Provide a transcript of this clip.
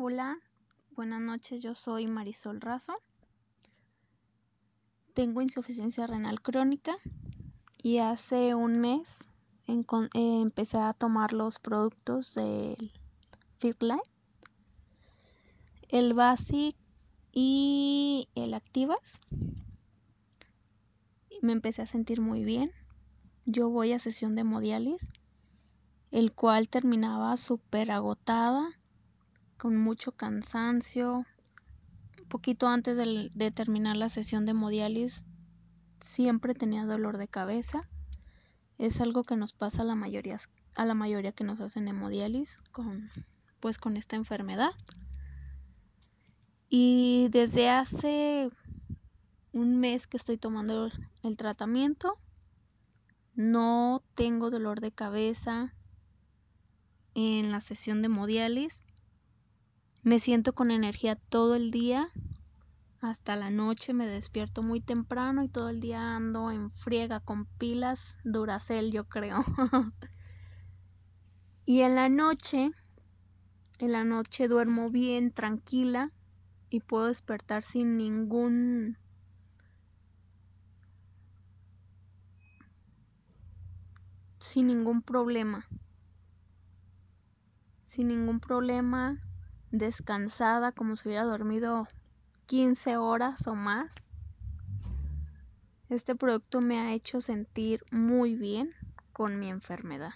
Hola, buenas noches, yo soy Marisol Razo. Tengo insuficiencia renal crónica y hace un mes empecé a tomar los productos del FitLife, el Basic y el Activas. Me empecé a sentir muy bien. Yo voy a sesión de hemodiálisis, el cual terminaba súper agotada con mucho cansancio. Poquito antes de, terminar la sesión de hemodiálisis siempre tenía dolor de cabeza. Es algo que nos pasa a la mayoría, a la mayoría que nos hacen hemodiálisis con, pues, con esta enfermedad. Y desde hace un mes que estoy tomando el tratamiento, no tengo dolor de cabeza en la sesión de hemodiálisis me siento con energía todo el día, hasta la noche me despierto muy temprano y todo el día ando en friega con pilas Duracell, yo creo. y en la noche, en la noche duermo bien tranquila y puedo despertar sin ningún sin ningún problema. Sin ningún problema descansada como si hubiera dormido 15 horas o más. Este producto me ha hecho sentir muy bien con mi enfermedad.